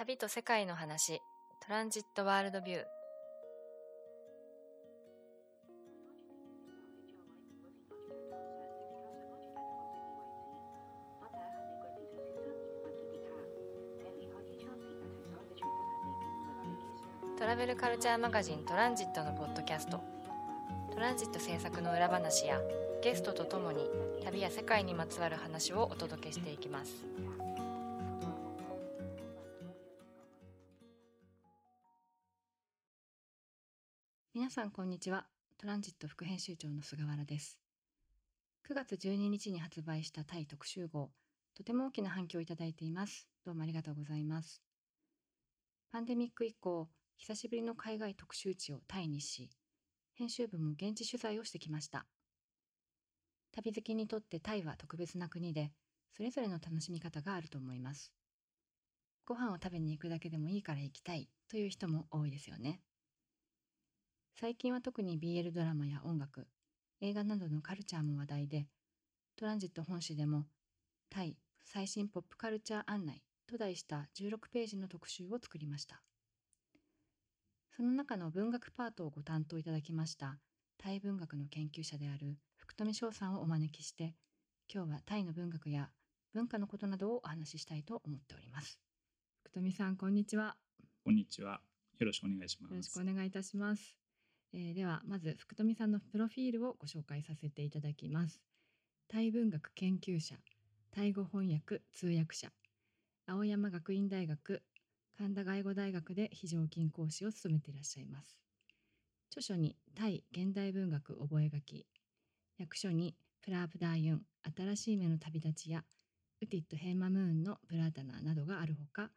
旅と世界の話。トランジットワールドビュー。トラベルカルチャーマガジントランジットのポッドキャスト。トランジット制作の裏話やゲストとともに旅や世界にまつわる話をお届けしていきます。皆さんこんにちは。トランジット副編集長の菅原です。9月12日に発売したタイ特集号とても大きな反響をいただいています。どうもありがとうございます。パンデミック以降久しぶりの海外特集地をタイにし編集部も現地取材をしてきました。旅好きにとってタイは特別な国でそれぞれの楽しみ方があると思います。ご飯を食べに行くだけでもいいから行きたいという人も多いですよね。最近は特に BL ドラマや音楽映画などのカルチャーも話題でトランジット本誌でもタイ最新ポップカルチャー案内と題した16ページの特集を作りましたその中の文学パートをご担当いただきましたタイ文学の研究者である福富翔さんをお招きして今日はタイの文学や文化のことなどをお話ししたいと思っております福富さんこんにちはこんにちは。よろしくお願いします。よろしくお願いいたします、えーではまず福富さんのプロフィールをご紹介させていただきます。タイ文学研究者タイ語翻訳通訳者。青山学院大学神田外語大学で非常勤講師を務めていらっしゃいます。著書にタイ現代文学覚書訳書にプラープダーユン新しい目の旅立ちやウティット・ヘイマムーンのブラータナーなどがあるほか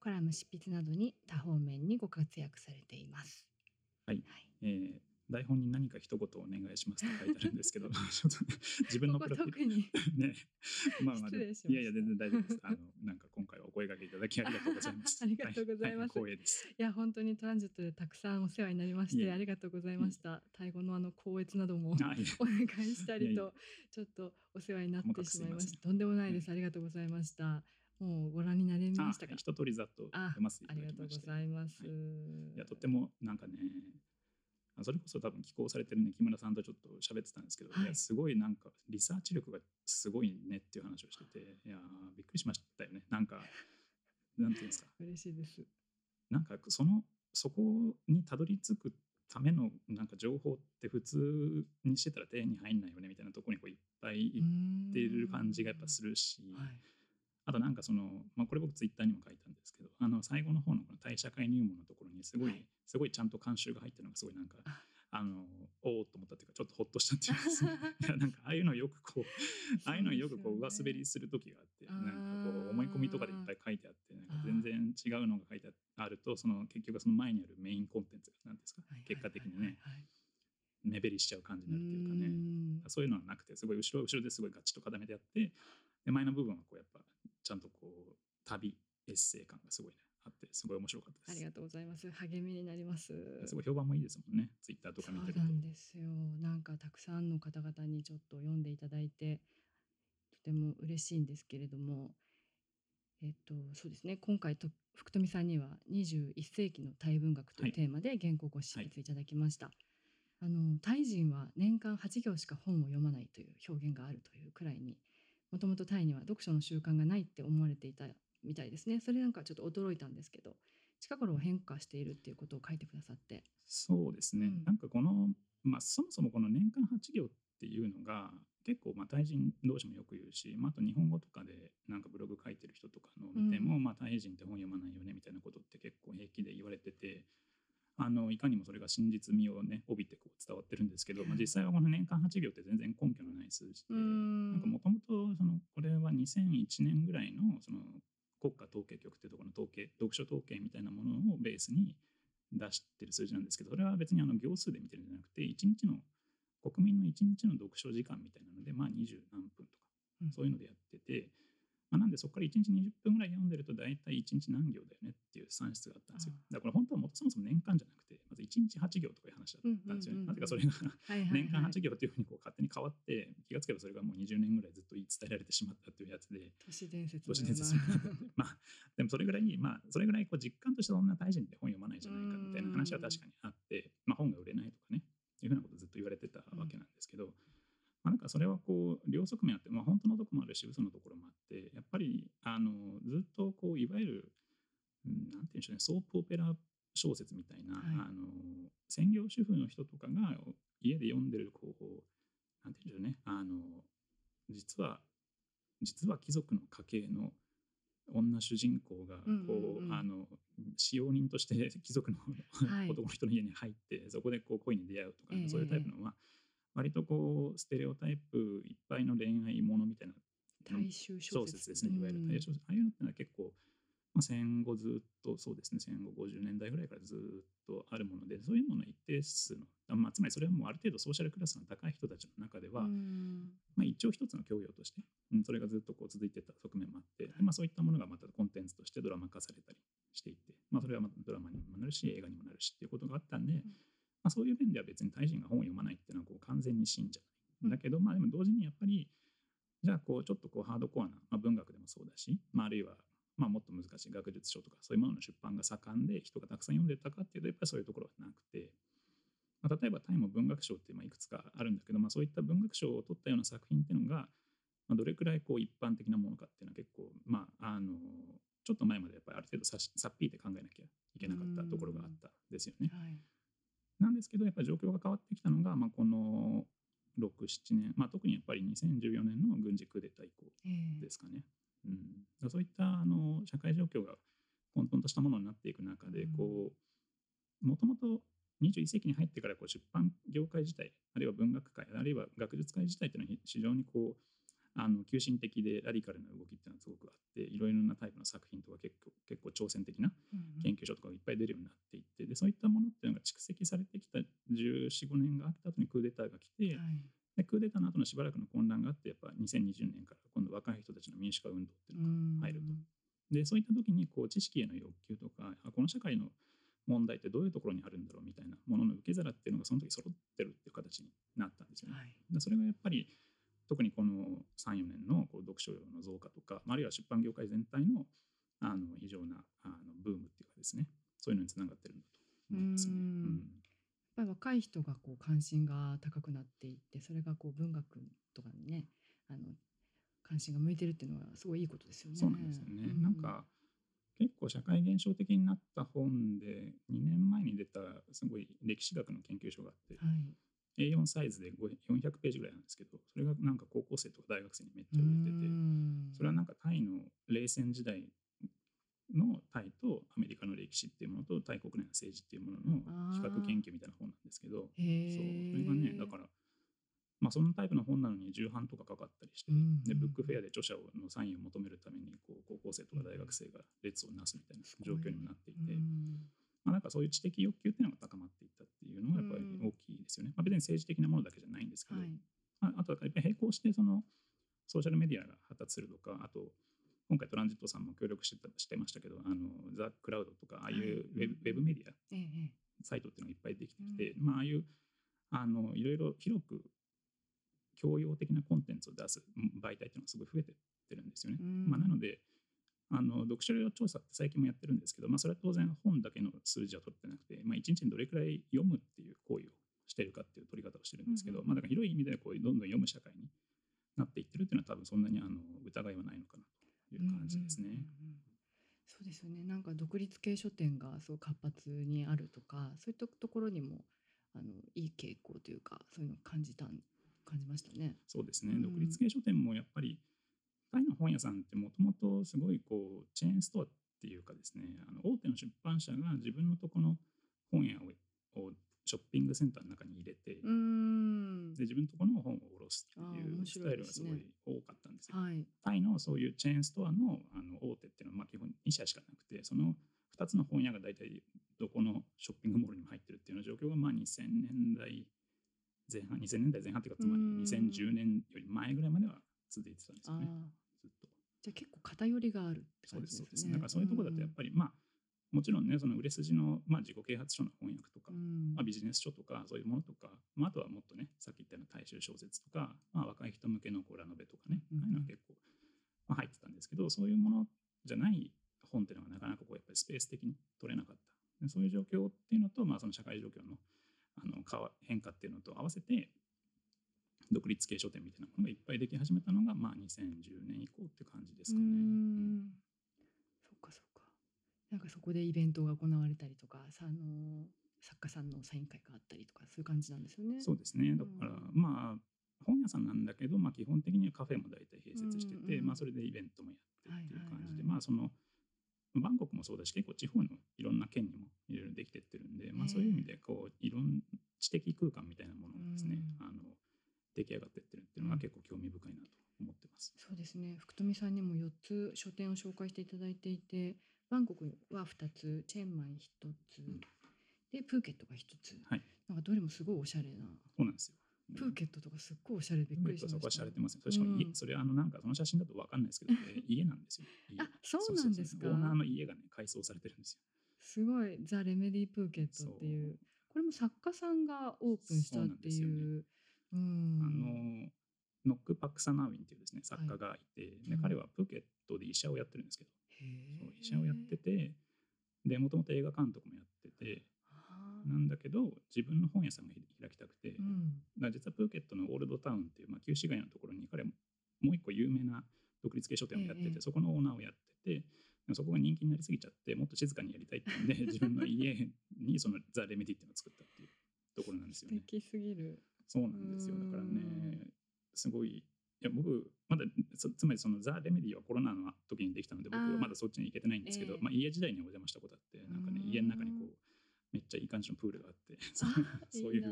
コラム執筆などに多方面にご活躍されています。はいえー台本に何か一言お願いしますと書いてあるんですけど、ちょっとね自分のプロフィール。ここ特に。ね、まあまあ、いやいや、全然大丈夫です。あの、なんか今回はお声掛けいただきありがとうございます。ありがとうございます。はは光栄です。いや本当にトランジットでたくさんお世話になりましてありがとうございました。タイ語のあの校閲などもお願いしたりとちょっとお世話になってしまいました。とんでもないです。ありがとうございました。もうご覧になれましたか？あ一通りざっとありがとうご。ざいます、はい。いや、とってもなんかね、あそれこそ多分寄稿されてるね、木村さんとちょっと喋ってたんですけど、はい。い、やすごいなんかリサーチ力がすごいねっていう話をしてて、いやー、びっくりしましたよね。なんか、なんていうんですか、嬉しいです。なんかそのそこにたどり着くためのなんか情報って普通にしてたら手に入んないよねみたいなところにこういっぱいいってる感じがやっぱするし、はいあとなんかその、まあ、これ僕ツイッターにも書いたんですけどあの最後の方のこの対社会入門のところにすごい、はい。すごいちゃんと監修が入ってるのがすごいなんかああのおおと思ったっていうかちょっとほっとしたっていうか いやなんかああいうのよくこうああいうのよくこう上滑りする時があって、なんかこう思い込みとかでいっぱい書いてあってなんか全然違うのが書いてあるとその結局その前にあるメインコンテンツが何ですか、はい結果的にね目減りしちゃう感じにうなるっていうかね。そういうのはなくてすごい後ろ後ろですごいガチッと固めてやってで前の部分はこうやっぱちゃんとこう旅エッセイ感がすごいねあってすごい面白かったです。ありがとうございます。励みになります。すごい評判もいいですもんね。ツイッターとか見てると。そうなんですよ。なんかたくさんの方々にちょっと読んでいただいてとても嬉しいんですけれども。えっとそうですね。今回と福富さんには21世紀のタイ文学というはい。テーマで原稿をご執筆いただきました、あのタイ人は年間8行しか本を読まないという表現があるというくらいにもともとタイには読書の習慣がないって思われていたみたいですね。それなんかちょっと驚いたんですけど近頃は変化しているっていうことを書いてくださって。そうですね、うん。なんかこの、まあ、そもそもこの年間8行っていうのが結構まあタイ人同士もよく言うし、まあ、あと日本語とかでなんかブログ書いてる人とかのを見ても、うん。まあ、タイ人って本読まないよねみたいなことって結構平気で言われててあのいかにもそれが真実味をね帯びてこう伝わってるんですけど、まあ、実際はこの年間8行って全然根拠のない数字で、なんかもともとそのこれは2001年ぐらいのその国家統計局っていうところの統計読書統計みたいなものをベースに出してる数字なんですけどそれは別にあの行数で見てるんじゃなくて1日の国民の1日の読書時間みたいなのでまあ20何分とかうん。そういうのでやっててまあ、なんでそこから1日20分ぐらい読んでると大体1日何行だよねっていう算出があったんですよ。だから本当はもそもそも年間じゃなくてまず1日8行とかいう話だったんですよね。なぜかそれが年間8行というふうにこう勝手に変わって気がつけばそれがもう20年ぐらいずっと言い伝えられてしまったっていうやつで。都市伝説都市伝説まあでもそれぐらいまあそれぐらいこう実感としてそんな大臣って本読まないじゃないかみたいな話は確かにあってまあ本が売れないとかねいうふうなことずっと言われてたわけなんですけど、まあ、なんかそれはこう両側面あって、まあ、本当のところもあるし嘘のところもあってやっぱりあのずっとこういわゆる、うん、なんていうんでしょうねソープオペラ小説みたいな、はい、あの専業主婦の人とかが家で読んでるこうなんていうんでしょうねあの実は実は貴族の家系の女主人公がこう、あの使用人として 貴族の、はい、男の人の家に入ってそこでこう恋に出会うとか、えー、そういうタイプのは割とこうステレオタイプいっぱいの恋愛ものみたいな大衆小説。ですね。いわゆる大衆小説、ああいうのってのは結構、まあ、戦後ずっとそうですね。戦後50年代ぐらいからずっとあるものでそういうもの一定数の、まあ、つまりそれはもうある程度ソーシャルクラスの高い人たちの中では、まあ、一応一つの教養として、うん、それがずっとこう続いてた側面もあって、まあ、そういったものがまたコンテンツとしてドラマ化されたりしていて、まあ、それはまたドラマにもなるし映画にもなるしっていうことがあったんで、うん、まあ、そういう面では別に大臣が本を読まないっていうのはこう完全に信者だけど、まあでも同時にやっぱりじゃあこうちょっとこうハードコアな、まあ、文学でもそうだし、まあ、あるいはまあもっと難しい学術書とかそういうものの出版が盛んで人がたくさん読んでたかっていうとやっぱりそういうところはなくて、まあ、例えばタイム文学賞ってまあいくつかあるんだけど、まあ、そういった文学賞を取ったような作品っていうのが、まあ、どれくらいこう一般的なものかっていうのは結構まああのちょっと前までやっぱりある程度ささっぴいて考えなきゃいけなかったところがあったですよね。はい、なんですけどやっぱり状況が変わってきたのが、まあ、この6、7年、まあ、特にやっぱり2014年の軍事クーデター以降ですかね。えー、うん、そういったあの社会状況が混沌としたものになっていく中で、こうもともと21世紀に入ってからこう出版業界自体あるいは文学界あるいは学術界自体っていうのは非常にこうあの急進的でラディカルな動きっていうのはすごくあっていろいろなタイプの作品とか結構結構挑戦的な研究所とかがいっぱい出るようになっていってでそういったものっていうのが蓄積されてきた1415年があった後にクーデターが来て、はい、でクーデターの後のしばらくの混乱があってやっぱ2020年から今度若い人たちの民主化運動っていうのが入ると。でそういった時にこう知識への欲求とかこの社会の問題ってどういうところにあるんだろうみたいなものの受け皿っていうのがその時揃ってるっていう形になったんですよね。はい、でそれがやっぱり特にこの34年のこう読書量の増加とかあるいは出版業界全体のあの異常なあのブームっていうかですねそういうのにつながってるんだと思いますね。うん。やっぱり若い人がこう関心が高くなっていってそれがこう文学とかにねあの関心が向いてるっていうのはすごいいいことですよね。そうなんですよね、うん、なんか結構社会現象的になった本で2年前に出たすごい歴史学の研究所があって、はい、A4 サイズで400ページぐらいなんですけどそれがなんか高校生とか大学生にめっちゃ売れててそれはなんかタイの冷戦時代のタイとアメリカの歴史っていうものとタイ国内の政治っていうものの比較研究みたいな本なんですけどそう。それがねだからまあ、そのタイプの本なのに重版とかかかったりして、でブックフェアで著者のサインを求めるためにこう高校生とか大学生が列をなすみたいな状況にもなっていて、まあ、なんかそういう知的欲求っていうのが高まっていったっていうのがやっぱり大きいですよね。まあ、別に政治的なものだけじゃないんですけど、はい、まあ、あとはやっぱり並行してそのソーシャルメディアが発達するとか、あと今回トランジットさんも協力してたしてましたけど、あのザ・クラウドとか、ああいうウェブ,、ウェブメディア、サイトっていうのがいっぱいできてきて、まあ、ああいうあのいろいろ広く教養的なコンテンツを出す媒体っていうのがすごい増えてってるんですよね。まあ、なので、あの読書量調査って最近もやってるんですけど、まあ、それは当然本だけの数字は取ってなくて、まあ、1日にどれくらい読むっていう行為をしてるかっていう取り方をしてるんですけど、うんうん、まあ、だから広い意味でこうどんどん読む社会になっていってるっていうのは多分そんなにあの疑いはないのかなという感じですね。うんうんうんそうですよねなんか独立系書店がすごく活発にあるとかそういったところにもあのいい傾向というかそういうのを感じた感じましたね。そうですね、うん、独立系書店もやっぱりタイの本屋さんってもともとすごいこうチェーンストアっていうかですねあの大手の出版社が自分のとこの本屋をショッピングセンターの中に入れてで自分のところの本を卸すっていうスタイルがすごい多かったんですよ。はい、タイのそういうチェーンストアのあの大手っていうのはまあ基本2社しかなくてその2つの本屋が大体どこのショッピングモールにも入ってるっていうような状況がまあ2000年代前半2000年代前半っていうかつまり2010年より前ぐらいまでは続いてたんですよね。ずっと。じゃあ結構偏りがあるってそう感じですね。ですそうです。だからそういうところだとやっぱり、まあもちろんねその売れ筋の、まあ、自己啓発書の翻訳とか、うんまあ、ビジネス書とかそういうものとか、まあ、あとはもっとねさっき言ったような大衆小説とか、まあ、若い人向けのこうラノベとかね、うんああいうのは結構、まあ、入ってたんですけどそういうものじゃない本っていうのがなかなかこうやっぱりスペース的に取れなかったでそういう状況っていうのと、まあ、その社会状況のあの変化っていうのと合わせて独立系書店みたいなものがいっぱいでき始めたのが、まあ、2010年以降って感じですかね。うーんそっかそっか。なんかそこでイベントが行われたりとか、さあの作家さんのサイン会があったりとかそういう感じなんですよね。そうですね。だから、うんまあ、本屋さんなんだけど、まあ、基本的にはカフェも大体併設してて、うんうんまあ、それでイベントもやってっていう感じで、まあ、その、バンコクもそうだし、結構地方のいろんな県にもいろいろできてってるんで、まあ、そういう意味で、こう、いろん知的空間みたいなものがですね、うんあの、出来上がってってるっていうのが結構興味深いなと思ってます。そうですね。福富さんにも4つ書店を紹介していただいていて、バンコクは2つ、チェンマイ1つ、んでプーケットが1つ。はいなんかどれもすごいおしゃれな。そうなんですよ。プーケットとかすっごいおしゃれでびっくりしました。そこは洒落てますね。それしかも、いうんそれあのなんかその写真だと分かんないですけど、え家なんですよ。家あそうなんですかオーナーの家がね、改装されてるんですよ。すごいザ・レメディ・プーケットっていうこれも作家さんがオープンしたってそうなんいううんあのノック・パクサナーウィンっていうですね作家がいて、でうん。彼はプーケットで医者をやってるんですけど、そう医者をやっててでもともと映画監督もやっててなんだけど自分の本屋さんが開きたくて、うん。ら実はプーケットのオールドタウンっていう、まあ、旧市街のところに彼ももう一個有名な独立系書店をやってて、ええ。そこのオーナーをやっててでそこが人気になりすぎちゃってもっと静かにやりたいってんで自分の家にそのザ・レメディっていうのを作ったっていうところなんですよね。素敵すぎるそうなんですよ。だからうね、すごい、いや僕、まだそつまりそのザ・レメディはコロナの時にできたので、僕はまだそっちに行けてないんですけど、ええ。まあ、家時代にお邪魔したことあって、なんかねう、ん家の中にこう、めっちゃいい感じのプールがあって、そういう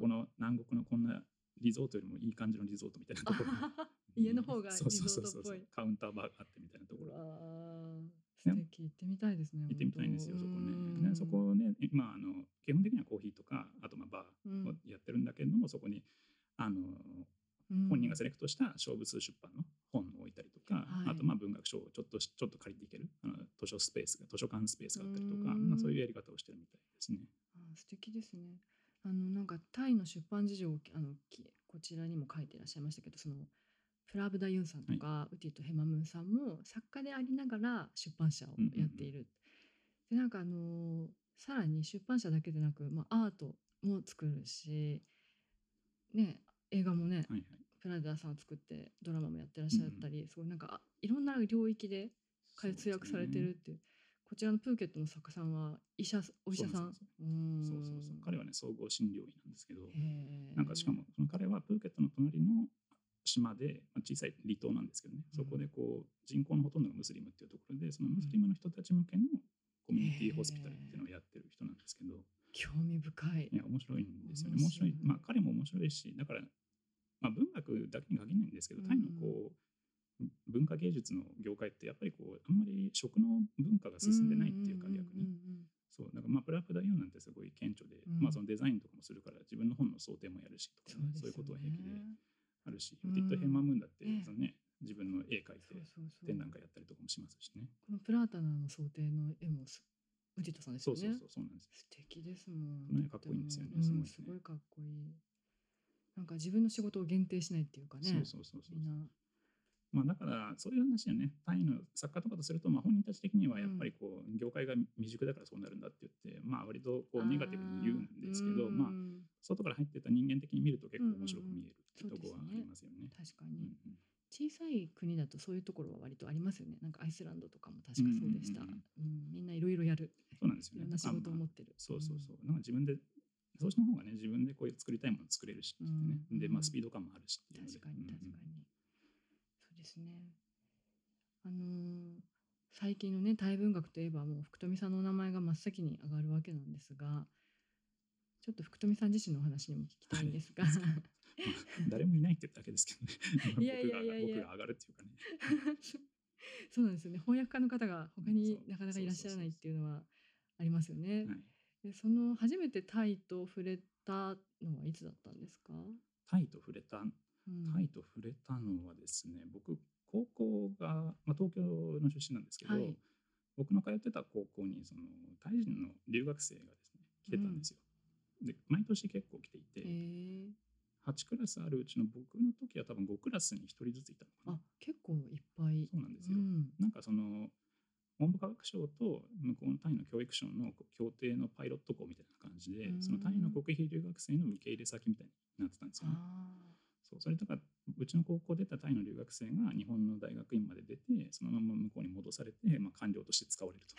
この南国のこんなリゾートよりもいい感じのリゾートみたいなところ 家の方がリゾ そうそうそうそうートっぽいカウンターバーがあってみたいなとこうろ。素敵行ってみたいですね行ってみたいんですよ、そこね。そこね、まあ、あの基本的にはコーヒーとか、あとまあバーをやってるんだけれども、そこにあの本人がセレクトした勝負数出版の本を置いたりとか、はい。あとまあ文学書をちょっとしちょっと借りていけるあの図書スペースが図書館スペースがあったりとか、うん。まあ、そういうやり方をしてるみたいですね。あー素敵ですね。あのなんかタイの出版事情をあのきこちらにも書いていらっしゃいましたけど、そのプラブダユンさんとか、ウティとヘマムーンさんも作家でありながら出版社をやっている。でなんかあのーさらに出版社だけでなく、まあアートも作るし、ね映画もね、はいはい、プラダーさんを作ってドラマもやってらっしゃったり、すごいなんかあいろんな領域で活躍されてるっていう。こちらのプーケットの作家さんは医者お医者さん？そうそうそう彼はね総合診療医なんですけど、なんかしかもその彼はプーケットの隣の島で、まあ、小さい離島なんですけどね、うん。そこでこう人口のほとんどがムスリムっていうところでそのムスリムの人たち向けのコミュニティホスピタルっていうのをやってる人なんですけど、興味深い。い。や面白いんですよね。面白い。まあ彼も面白いしだから、まあ、文学だけに限らないんですけどタイのこう、文化芸術の業界ってやっぱりこうあんまり食の文化が進んでないっていうか逆に、そう。だからまあプラプダユンなんてすごい顕著で、うん。まあそのデザインとかもするから自分の本の想定もやるしとかね、そうね。そういうことは平気であるし、うんディット・ヘンマームーンだって、ええそのね、自分の絵描いて展覧会やったりとかもしますしね。このプラータナーの想定の絵もすウディトさんですよね。そうそうそうそうなんです。素敵ですもん。この絵かっこいいんですよねすごいねすごいかっこいい。なんか自分の仕事を限定しないっていうかね。そうそうそうそうみんな。まあだからそういう話はねタイの作家とかとすると、まあ、本人たち的にはやっぱりこう、業界が未熟だからそうなるんだって言ってまあ割とこうネガティブに言うんですけどまあうん外から入ってた人間的に見ると結構面白く見えるっていうところはあうんうんうんりますよね。確かに、うんうん小さい国だとそういうところは割とありますよね。なんかアイスランドとかも確かそうでした。うんんううんうんみんないろいろやる。そうなんですよね。いろんな仕事を持まあってる。そうそうそう。なんか自分で、そうした方がね、自分でこういう作りたいものを作れるしね。うんで、まあスピード感もあるし。確かに確かに、うんうんそうですね。あのー最近のねタイ文学といえばもう福富さんのお名前が真っ先に上がるわけなんですがちょっと福富さん自身のお話にも聞きたいんですが、誰もいないってだけですけどね。いやいやいやいや。僕が上がるっていうかね。そうなんですよね。翻訳家の方が他になかなかいらっしゃらないっていうのはありますよね。はい、でその初めてタイと触れたのはいつだったんですか、タイと触れた、うんタイと触れたのはですね、僕、高校が、まあ、東京の出身なんですけど、はい僕の通ってた高校にそのタイ人の留学生がですね来てたんですよ。で毎年結構来ていて、えー、8クラスあるうちの僕の時は多分5クラスに1人ずついたのかあな。結構いっぱい。そうなんですよ。うんなんかその文部科学省と向こうのタイの教育省の協定のパイロット校みたいな感じで、うんそのタイの国費留学生の受け入れ先みたいになってたんですよね。あそうそれとかうちの高校出たタイの留学生が日本の大学院まで出てそのまま向こうに戻されて、まあ、官僚として使われると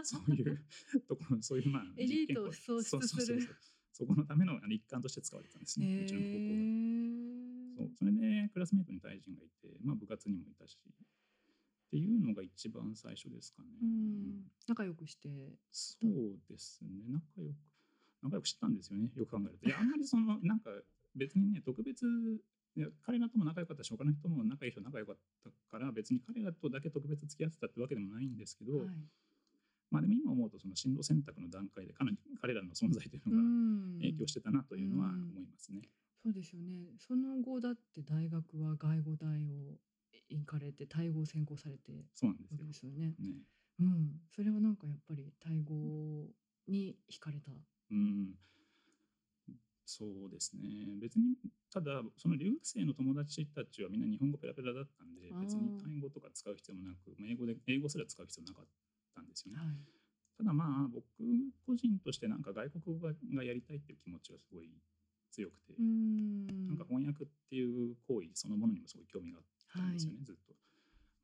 ー そういうところそういうまあエリートを実験校創出するそうそうそうそうそこのためのあの一環として使われてたんですね、うちの高校が。そうそれでクラスメートにタイ人がいて、まあ、部活にもいたしっていうのが一番最初ですかね。うん、仲良くして。そうですね仲良く仲良くしてたんですよねよく考えると。いやあんまりそのなんか別にね特別彼らとも仲良かったし他の人も仲いい人仲良かったから別に彼らとだけ特別付き合ってたってわけでもないんですけど、はいまあでも今思うとその進路選択の段階で彼彼らの存在といううのがん影響してたなというのは思いますね。そうですよね。その後だって大学は外語大を行かれてタイ語を専攻されてそうなんですよ。ですよね。ねうん、それはなんかやっぱりタイ語に惹かれた。うん、そうですね別にただその留学生の友達たちはみんな日本語ペラペラだったんで別にタイ語とか使う必要もなく、まあ、英語で英語すら使う必要なかったんですよね。はい。ただまあ僕個人としてなんか外国語ががやりたいっていう気持ちはすごい強くて、うん。なんか翻訳っていう行為そのものにもすごい興味があったんですよね、ずっと。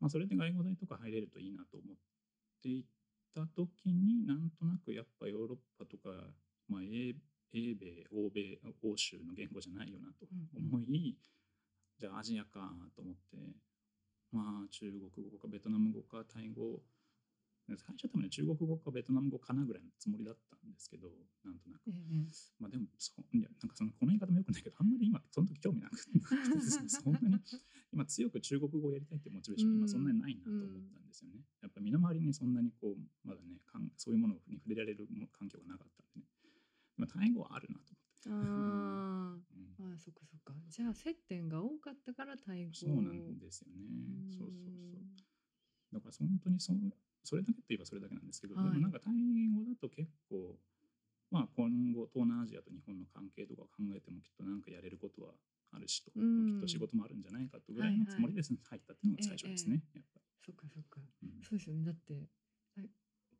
まあそれで外語大とか入れるといいなと思っていた時になんとなくやっぱヨーロッパとか、まあ、英英米欧米欧州の言語じゃないよなと思い、じゃあアジアかと思ってまあ中国語かベトナム語かタイ語最初は多分ね中国語かベトナム語かなぐらいのつもりだったんですけどなんとなく。ええまあでもそういやなんかそのこの言い方もよくないけどあんまり今その時興味なくてねそんなに。今強く中国語をやりたいっていうモチベーションが今そんなにないなと思ったんですよね。やっぱ身の回りにそんなにこうまだねかんそういうものに触れられるも環境がなかったんでね。まあタイ語はあるなと思って。あうんあ、ああ、そっかそっか。じゃあ接点が多かったからタイ語。そうなんですよね。うんそうそうそう。だから本当にそそれだけといえばそれだけなんですけど、はいでもなんかタイ語だと結構まあ今後東南アジアと日本の関係とか考えてもきっとなんかやれることはあるしと、うんきっと仕事もあるんじゃないかとぐらいのつもりです、入ったっていうのが最初ですね、やっぱそっかそっか。り。うんそうですよね。だって、あ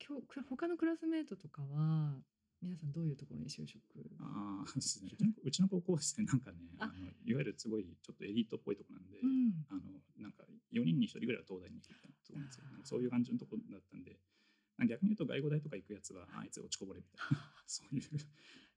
今日く他のクラスメートとかは皆さんどういうところに就職？ああ、ですねうちの高校はですね、なんかね、ああのいわゆるすごいちょっとエリートっぽいとこなんで、うん。あのなんか4人に1人ぐらいは東大に行くみたところなんですよ。そういう感じのところだったんで、逆に言うと外語大とか行くやつは、ああいつ落ちこぼれみたいな、そういう、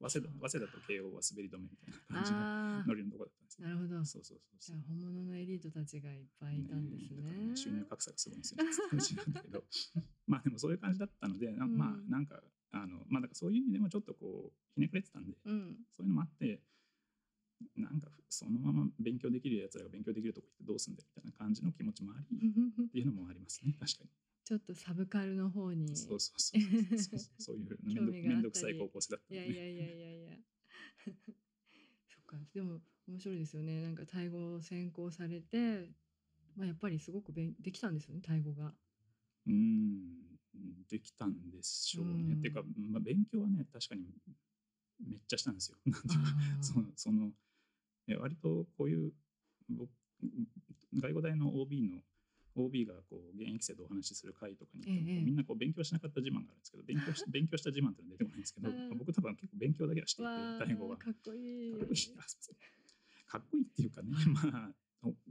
早稲田早稲田と慶応は滑り止めみたいな感じのノ、リのところだったんですよ。なるほど。そうそうそうじゃあ。本物のエリートたちがいっぱいいたんですね。だから収入格差がすごいんですよね。まあでもそういう感じだったので、なうんまあなんか、あのまあだからそういう意味でもちょっとこう、ひねくれてたんで、うん。そういうのもあって、なんかそのまま勉強できるやつらが勉強できるとこ行ってどうすんだよみたいな感じの気持ちもあり、っていうのもありますね、確かに。ちょっとサブカルの方に。そうそうそうそうそういうめんど興味があったりめんどくさい高校生だったね。いやいやいやいやいや。そっか。でも面白いですよね。なんかタイ語を専攻されて、まあやっぱりすごく勉できたんですよね。タイ語が。うーん、できたんでしょうね。うんっていうか、まあ、勉強はね、確かにめっちゃしたんですよ。なんていうかそのそのえ割とこういう僕外語大の OB の OB がこう現役生とお話しする会とかに行っても、ええみんなこう勉強しなかった自慢があるんですけど勉強し 勉強した自慢っていうのは出てこないんですけどうん僕多分結構勉強だけはしていてわタイ語はーかっこいい。かっこいいっていうかね まあ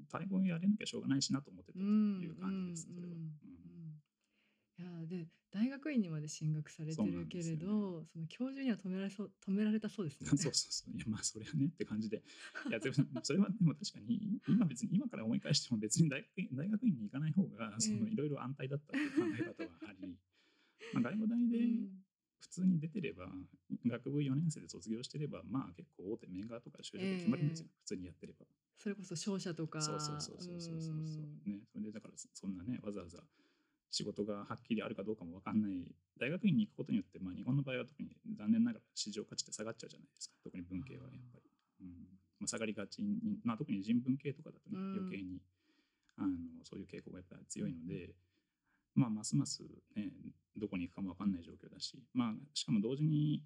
タイ語やれなきゃしょうがないしなと思ってたという感じです、うんそれは。うんうんいやで大学院にまで進学されてるけれんですよねどそ,、の教授には止められそう止められたそうですね。そうそうそう。いや、まあ、それはねって感じで。いや、でもそれはでも確かに、今別に、今から思い返しても別に大学院大学院に行かない方が、そのええいろいろ安泰だったっていう考え方はあり、まあ、外語大でうん普通に出てれば、学部4年生で卒業してれば、まあ結構大手メーカーとか就職決まるんですよ。え普通にやってれば。それこそ商社とかそうそうそうそうそうそうそううんね、それでだからそんなねわざわざ仕事がはっきりあるかどうかも分かんない大学院に行くことによって、まあ、日本の場合は特に残念ながら市場価値って下がっちゃうじゃないですか。特に文系はやっぱり、うんまあ、下がりがちに、まあ、特に人文系とかだとねうん余計にあのそういう傾向がやっぱり強いので、まあ、ますますねどこに行くかも分かんない状況だし、まあ、しかも同時に、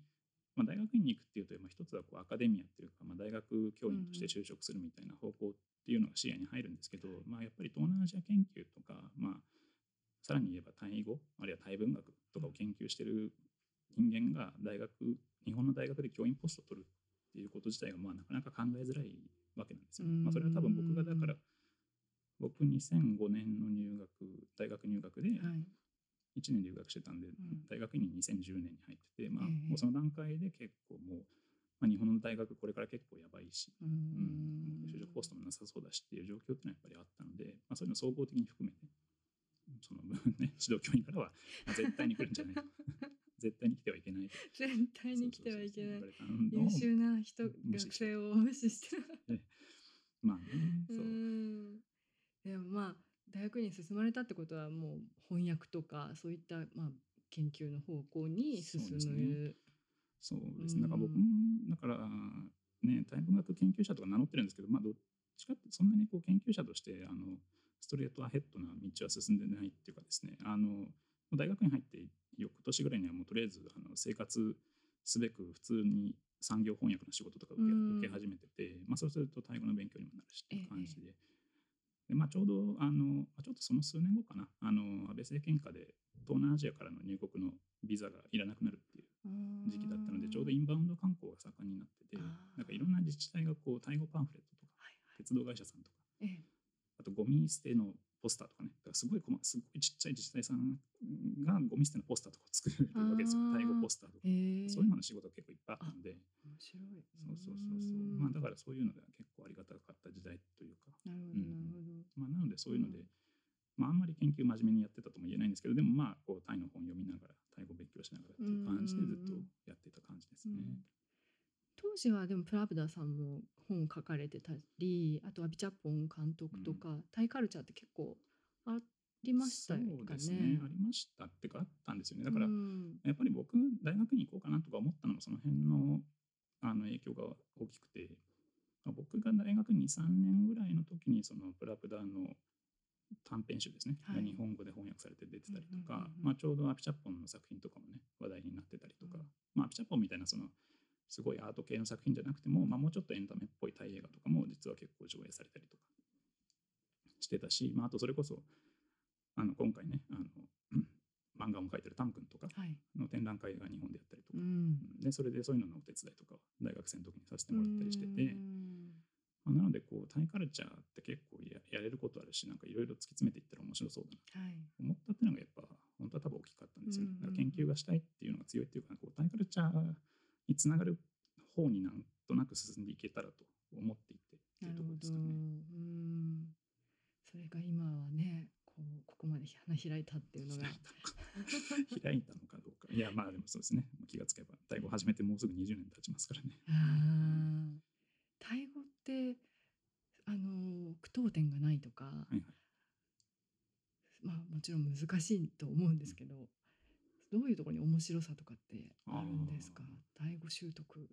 まあ、大学院に行くっていうと、まあ、一つはこうアカデミアっていうか、まあ、大学教員として就職するみたいな方向っていうのが視野に入るんですけど、まあ、やっぱり東南アジア研究とか、まあ、さらに言えばタイ語あるいはタイ文学とかを研究してる人間が大学日本の大学で教員ポストを取るっていうこと自体がまあなかなか考えづらいわけなんですよ。まあ、それは多分僕がだから僕2005年の入学大学入学で1年留学してたんで、大学院に2010年に入ってて、まあ、もうその段階で結構もう、まあ、日本の大学これから結構やばいし、うん、就職ポストもなさそうだしっていう状況っていうのはやっぱりあったので、まあ、そういうの総合的に含めてその、ね、指導教員からは、まあ、絶対に来るんじゃないか 絶対に来てはいけない。絶対に来てはいけない。優秀な人学生を無視して。まあねそう。でもまあ大学に進まれたってことはもう翻訳とかそういったまあ研究の方向に進む。そうですね。だから僕もだからね大文学研究者とか名乗ってるんですけどまあどっちかってそんなにこう研究者としてあのストレートアヘッドな道は進んでないっていうかですねあの大学に入って翌年ぐらいにはもうとりあえずあの生活すべく普通に産業翻訳の仕事とか受け,、受け始めてて、まあ、そうするとタイ語の勉強にもなるしっていう感じで。でまあ、ちょうどあのちょっとその数年後かなあの安倍政権下で東南アジアからの入国のビザがいらなくなるっていう時期だったのでちょうどインバウンド観光が盛んになっててなんかいろんな自治体がこうタイ語パンフレットとか、はいはい、鉄道会社さんとか、ええ、あとゴミ捨てのポスターとかね。だからすごい細すごいちっちゃい自治体さんがゴミ捨てのポスターとかを作るわけですよ。タイ語ポスターとか、そういうのの仕事が結構いっぱい。あったので面白い。そうそうそうそう。まあだからそういうのでは結構ありがたかった時代というか。なるほど、まあ、なのでそういうので、まあ、あんまり研究真面目にやってたとも言えないんですけどでもまあこうタイの本読みながらタイ語勉強しながらっていう感じでずっとやってた感じですね。当時はでもプラブダさんも本書かれてたりあとはビチャポン監督とか、うん、タイカルチャーって結構ありましたよね。そうですね。ありましたってかあったんですよね。だから、うん、やっぱり僕大学に行こうかなとか思ったのもその辺のあの影響が大きくて僕が大学に3年ぐらいの時にそのプラプダの短編集ですね、はい、日本語で翻訳されて出てたりとか、まあ、ちょうどアピチャポンの作品とかもね話題になってたりとか、うん、まあ、アピチャポンみたいなそのすごいアート系の作品じゃなくても、まあ、もうちょっとエンタメっぽいタイ映画とかも実は結構上映されたりとか。してたし、まあ、あとそれこそあの今回ねあの 漫画を描いてるタム君とかの展覧会が日本でやったりとか、はい、でそれでそういうののお手伝いとか大学生の時にさせてもらったりしてて、まあ、なのでこうタイカルチャーって結構ややれることあるしなんかいろいろ突き詰めていったら面白そうだな。と思ったっていうのがやっぱ本当は多分大きかったんですよね。研究がしたいっていうのが強いっていうかこうタイカルチャーにつながる方になんとなく進んでいけたらと思っていてっていうところですかね。うん。それが今はねこうここまで花開いたっていうのが。開いたのかどうか。いやまあでもそうですね。気がつけばタイ語始めてもうすぐ20年経ちますからね。タイ語ってあの句読点がないとか、はいはい、まあもちろん難しいと思うんですけど、どういうところに面白さとかってあるんですかタイ語習得。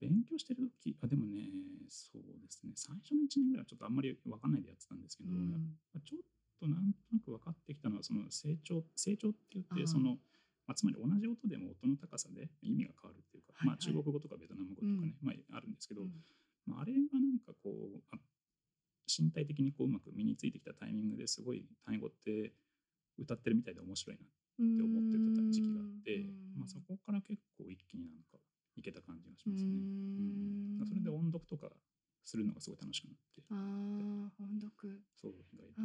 勉強してる時？あでもねそうですね。最初の1年ぐらいはちょっとあんまり分かんないでやってたんですけど、うん、ちょっとなんとなく分かってきたのはその成長成長って言ってその、まあ、つまり同じ音でも音の高さで意味が変わるっていうか、はいはい、まあ、中国語とかベトナム語とかね、うん、まあ、あるんですけど、うん、まあ、あれがなんかこう身体的にこううまく身についてきたタイミングですごい単語って歌ってるみたいで面白いなって思ってた時期があって、まあ、そこから結構一気になんかいけた感じがしますね。うんそれで音読とかするのがすごい楽しくなって。ああ音読。そう意外と。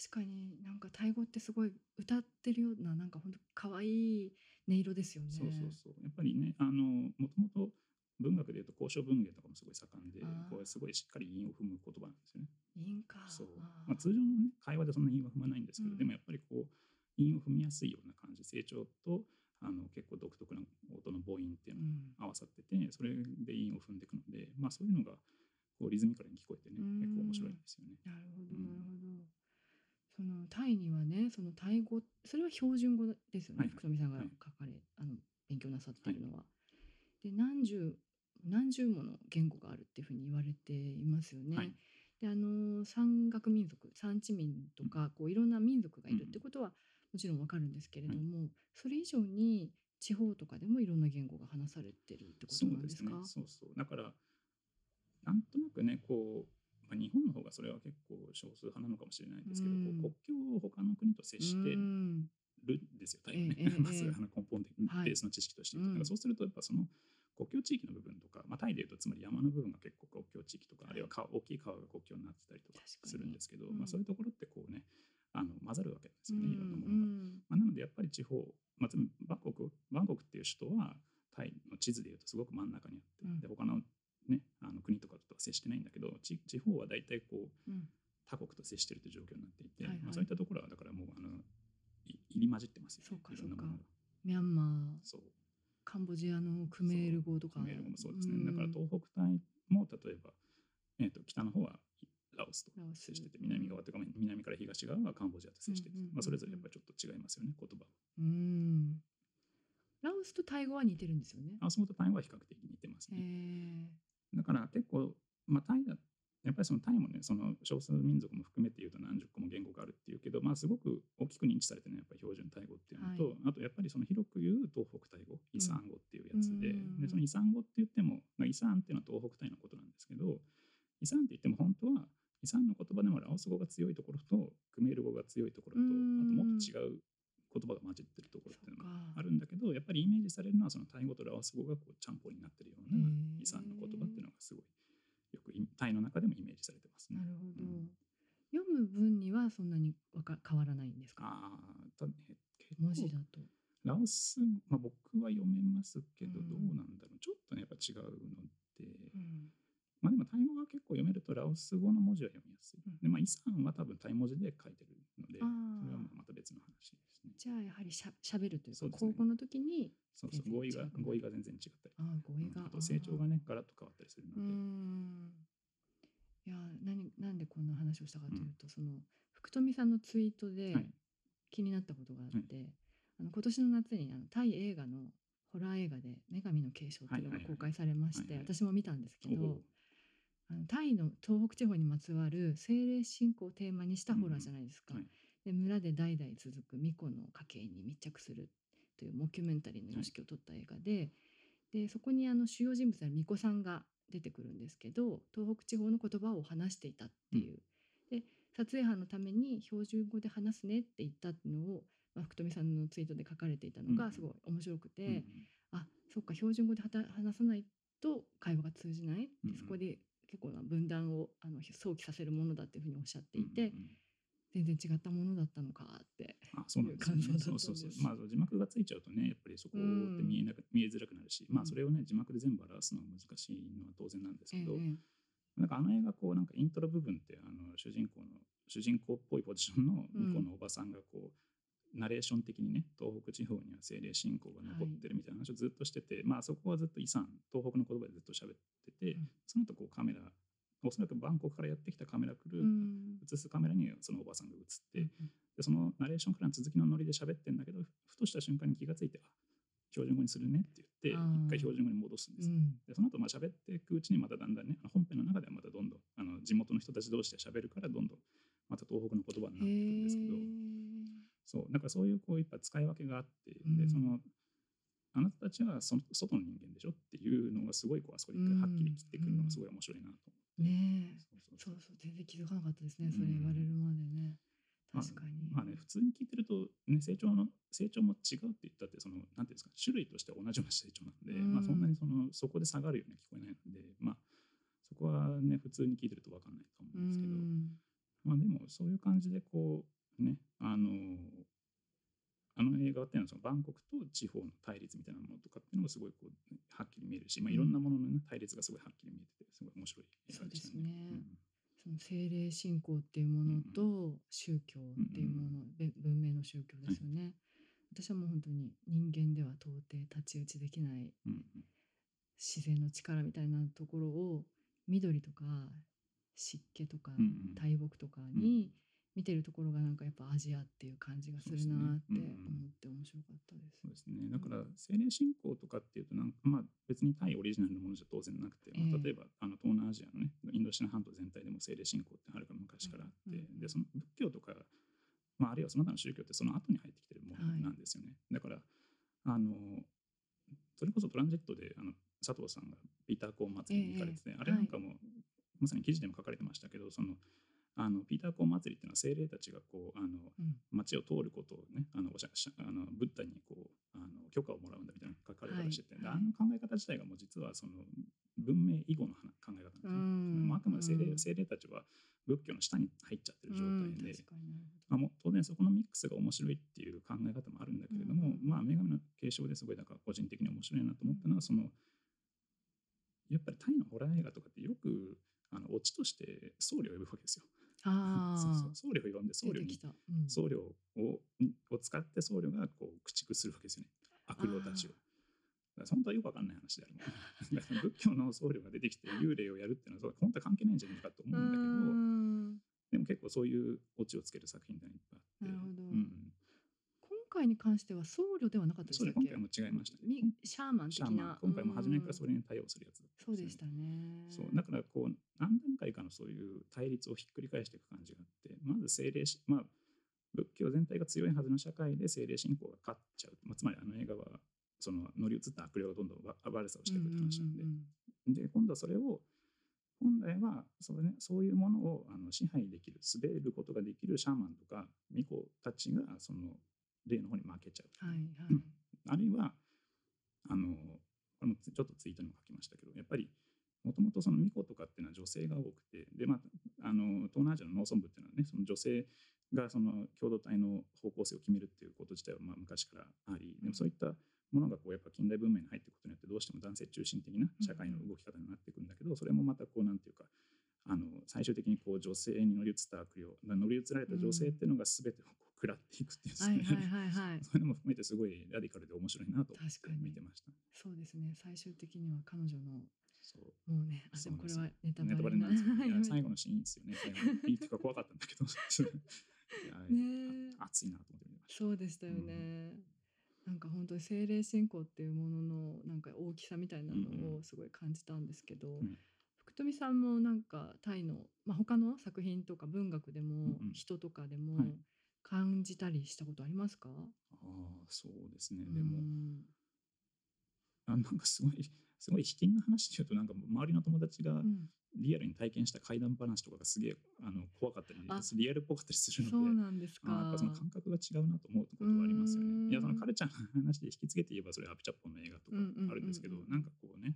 確かになんかタイ語ってすごい歌ってるようななんか本当可愛い音色ですよね。そうそうそうやっぱりねあのもともと文学でいうと交渉文芸とかもすごい盛んでこれすごいしっかり韻を踏む言葉なんですよね。韻か。そうまあ、通常のね会話でそんな韻は踏まないんですけど、うん、でもやっぱりこう韻を踏みやすいような感じ成長とあの結構独特な音の母音っていうのが合わさってて、それで韻を踏んでいくので、まあ、そういうのがこうリズミカルに聞こえてね結構面白いんですよね。なるほどなるほど。そのタイにはねそのタイ語それは標準語ですよね、はい、福富さんが書かれ、はい、あの勉強なさっているのは。はい、で何十何十もの言語があるっていうふうに言われていますよね。であの山岳民族山地民とかこういろんな民族がいるってことはもちろんわかるんですけれども、それ以上に地方とかでもいろんな言語が話されてるってことなんですか？ね。そうそう。だからなんとなくねこう、まあ、日本の方がそれは結構少数派なのかもしれないですけど、うん。国境を他の国と接してうんるんですよ、タイはね。ええええ まずあの根本的はい。ベースの知識として。言うと、うん。だからそうすると、やっぱその国境地域の部分とか、まあ、タイでいうと、つまり山の部分が結構国境地域とか、あるいは川大きい川が国境になってたりとかするんですけど、うんまあ、そういうところってこうね、あの混ざるわけですよね、いろんなもうのが。んまあ、なので、やっぱり地方、まあ、バンコクバンコクっていう首都は、タイの地図でいうとすごく真ん中にあって、うん。で他の,、ね、あの国とかとは接してないんだけど、地地方は大体こう、うん。他国と接してるという状況になっていて、はいはい。まあ、そういったところはだからもうあのい入り混じってますよね。そうかいろんなものが。ミャンマー。そうカンボジアのクメール語とか。クメール語もそうですね。ん。だから東北帯も例えば、えー、と北の方はラオスとラオス。接してて、南側というか南から東側はカンボジアと接してて、まあ、それぞれやっぱりちょっと違いますよね、言葉は。うん。ラオスとタイ語は似てるんですよね。あそことタイは比較的似てますへね。えだから結構、まあ、タイだやっぱりそのタイもね、その少数民族も含めて言うと何十個も言語があるっていうけど、まあ、すごく大きく認知されてるのはやっぱり標準タイ語っていうのと、はいあとやっぱりその広く言う東北タイ語、イサン語っていうやつで、うんでそのイサン語って言っても、まあ、イサンっていうのは東北タイのことなんですけど、イサンって言っても本当は、イサンの言葉でもラオス語が強いところと、クメール語が強いところと、あとうんもっと違う言葉が混じってるところっていうのもそうか。あるんだけど、やっぱりイメージされるのはそのタイ語とラオス語がこうちゃんぽんになってるようなへー。イサンの言葉っていうのがすごいよくイタイの中でもイメージされてますね。な。るほど、うん。読む分にはそんなにわか変わらないんですか？ああ、たね文字だと。ラオス、まあ、僕は読めますけど、うん。どうなんだろう。ちょっとね、やっぱ違うので、うん。まあでもタイ語が結構読めるとラオス語の文字は読みやすい。うん。で、まあイサンは多分タイ文字で書いてるので、あそれはーまあまた別の話ですね。じゃあやはりしゃしゃべるというか高校の時にそうそう、が違くなる語彙が全然違ったり。ああ語彙が、うんあと成長がね、ガラッと変わったりするので。ん。いや何なんでこんな話をしたかというと、その福富さんのツイートではい。気になったことがあって、あの今年の夏にあのタイ映画のホラー映画で「女神の継承」っていうのがはいはいはい公開されまして、はいはい。私も見たんですけど、あのタイの東北地方にまつわる精霊信仰をテーマにしたホラーじゃないですか。はいで村で代々続く巫女の家系に密着するというモキュメンタリーの様式を撮った映画で,、でそこにあの主要人物の巫女さんが出てくるんですけど東北地方の言葉を話していたっていう。で撮影班のために標準語で話すねって言ったのを、まあ、福富さんのツイートで書かれていたのうん。がすごい面白くて。うんあそっか標準語で話さないと会話が通じない、うんうん。そこで結構な分断をあの想起させるものだっていうふうにおっしゃっていて、うんうん全然違ったものだったのかってあそうなんですよね。いう感想だったんそうそうそう。まあ字幕がついちゃうとねやっぱりそこって見えなく、見えづらくなるし、まあそれをね字幕で全部表すのは難しいのは当然なんですけど、ええなんかあの映画こうなんかイントロ部分ってあの主人公の主人公っぽいポジションのうん。巫女のおばさんがこう、ナレーション的にね東北地方には精霊信仰が残ってるみたいな話をずっとしてて、まあそこはずっと遺産東北の言葉でずっと喋ってて、うん。その後こうカメラおそらくバンコクからやってきたカメラクルー、うん。映すカメラにそのおばさんが映って、うん。でそのナレーションからの続きのノリで喋ってんだけどふとした瞬間に気がついてあ標準語にするねって言って一回標準語に戻すんですよ。うん。でその後まあ喋っていくうちにまただんだんね本編の中ではまたどんどんあの地元の人たち同士で喋るからどんどんまた東北の言葉になっていくんですけどそうだからそういうこういった使い分けがあって、うん。でそのあなたたちはその外の人間でしょっていうのがすごいこうあそこで一回はっきり切ってくるのがすごい面白いなと。ねえ。そうそう全然気づかなかったですねうん。それ言われるまでね、まあ確かに、まあね、普通に聞いてると、ね、成長の成長も違うって言ったってそのなんていうんですか種類としては同じような成長なんで、うん。まあ、そんなにそのそこで下がるようには聞こえないので、まあ、そこはね普通に聞いてると分かんないと思ううんですけど、ん。まあ、でもそういう感じでこうねあのあの映画っていうのはそのバンコクと地方の対立みたいなものとかっていうのがすごいこう、ねはっきり見えるし、まあ、いろんなものの、ね、対立がすごいはっきり見えててすごい面白い映画でしたね。そうですねその精霊信仰っていうものと宗教っていうもの、べ文明の宗教ですよね、私はもう本当に人間では到底太刀打ちできないうんうん自然の力みたいなところを緑とか湿気とかうんうん。大木とかに見てるところがなんかやっぱアジアっていう感じがするなって思って面白かったです。そうですね。だから精霊信仰とかっていうとなんかまあ別に対オリジナルのものじゃ当然なくて、まあ、例えばあの東南アジアのねインドシナ半島全体でも精霊信仰ってはるか昔からあって、でその仏教とかまああるいはその他の宗教ってその後に入ってきてるものなんですよね。はい、だからあのそれこそトランジットであの佐藤さんがピーターコーン祭りに行かれてて、えー、あれなんかも、はい、まさに記事でも書かれてましたけどそのあのピーターコーン祭りっていうのは精霊たちがこうあの、うん、街を通ることをねあのあのブッダにこうあの許可をもらうんだみたいな書かれ方してて、はい、あの考え方自体がもう実はその文明以後の考え方なんですね。あくまで精霊精霊たちは仏教の下に入っちゃってる状態で、まあ、も当然そこのミックスが面白いっていう考え方もあるんだけれども、まあ女神の継承ですごいだから個人的に面白いなと思ったのはそのやっぱりタイのホラー映画とかってよくあのオチとして僧侶を呼ぶわけですよ。あ僧侶を呼んで僧侶に、うん、僧侶をを使って僧侶がこう駆逐するわけですよね。悪霊たちを。本当はよくわかんない話である 仏教の僧侶が出てきて幽霊をやるっていうのは本当は関係ないんじゃないかと思うんだけど。でも結構そういうオチをつける作品がいっぱいあって。なるほど、うん回に関しては僧侶ではなかったですか今回も違いました、ね、シャーマン的な。今回も初めからそれに対応するやつ、ね、そうでしたね。そう。だからこう何段階かのそういう対立をひっくり返していく感じがあってまず精霊まあ仏教全体が強いはずの社会で精霊信仰が勝っちゃう、まあ、つまりあの映画はその乗り移った悪霊がどんどん悪さをしていくって話なんで、で今度はそれを本来はそね、そういうものをあの支配できる滑ることができるシャーマンとか巫女たちがその例の方に負けちゃう。はいはい、あるいはあのこれもちょっとツイートにも書きましたけどやっぱりもともとその巫女とかっていうのは女性が多くてで、まあ、あの東南アジアの農村部っていうのはねその女性がその共同体の方向性を決めるっていうこと自体はまあ昔からありでもそういったものがこうやっぱ近代文明に入っていくことによってどうしても男性中心的な社会の動き方になっていくんだけどそれもまたこうなんていうかあの最終的にこう女性に乗り移った悪霊乗り移られた女性っていうのが全てを食らっていくっていうんですかね、はいはいはい。はい、そういうのも含めてすごいラディカルで面白いなと見てました。そうですね。最終的には彼女のそう。もうねあでもこれはネタバレなんですけど 最後のシーンですよね。いいっていうか怖かったんだけど。ね熱いなと思って見てました。そうでしたよね、うん、なんか本当に精霊信仰っていうもののなんか大きさみたいなのをすごい感じたんですけど、うん。福富さんもなんかタイの、まあ、他の作品とか文学でも人とかでも感じたりしたことありますか、はい、ああそうですね。でも、あなんかすごいすごい引きの話で言うとなんか周りの友達がリアルに体験した怪談話とかがすげえあの怖かったりリアルっぽかったりするのでそうなんですか。やっぱその感覚が違うなと思うことはありますよね。いやそのカルチャーの話で引き継げて言えばそれアピチャッポンの映画とかあるんですけど、なんかこうね